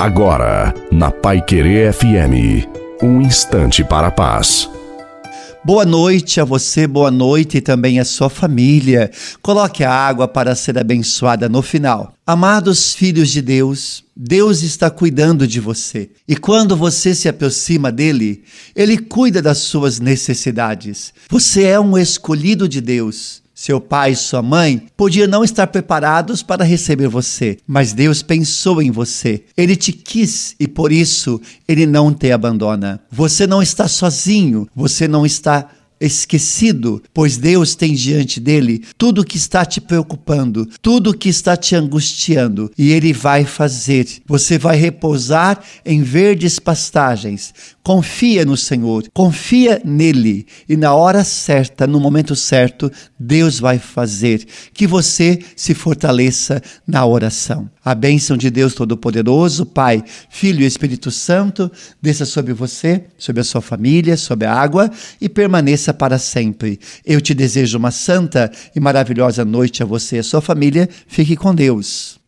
Agora, na Pai Querer FM, um instante para a paz. Boa noite a você, boa noite e também a sua família. Coloque a água para ser abençoada no final. Amados filhos de Deus, Deus está cuidando de você. E quando você se aproxima dele, ele cuida das suas necessidades. Você é um escolhido de Deus. Seu pai e sua mãe podiam não estar preparados para receber você, mas Deus pensou em você. Ele te quis e por isso ele não te abandona. Você não está sozinho, você não está esquecido, pois Deus tem diante dele tudo que está te preocupando, tudo que está te angustiando, e ele vai fazer. Você vai repousar em verdes pastagens. Confia no Senhor, confia nele, e na hora certa, no momento certo, Deus vai fazer que você se fortaleça na oração. A bênção de Deus Todo-Poderoso, Pai, Filho e Espírito Santo, desça sobre você, sobre a sua família, sobre a água e permaneça para sempre. Eu te desejo uma santa e maravilhosa noite a você e a sua família. Fique com Deus.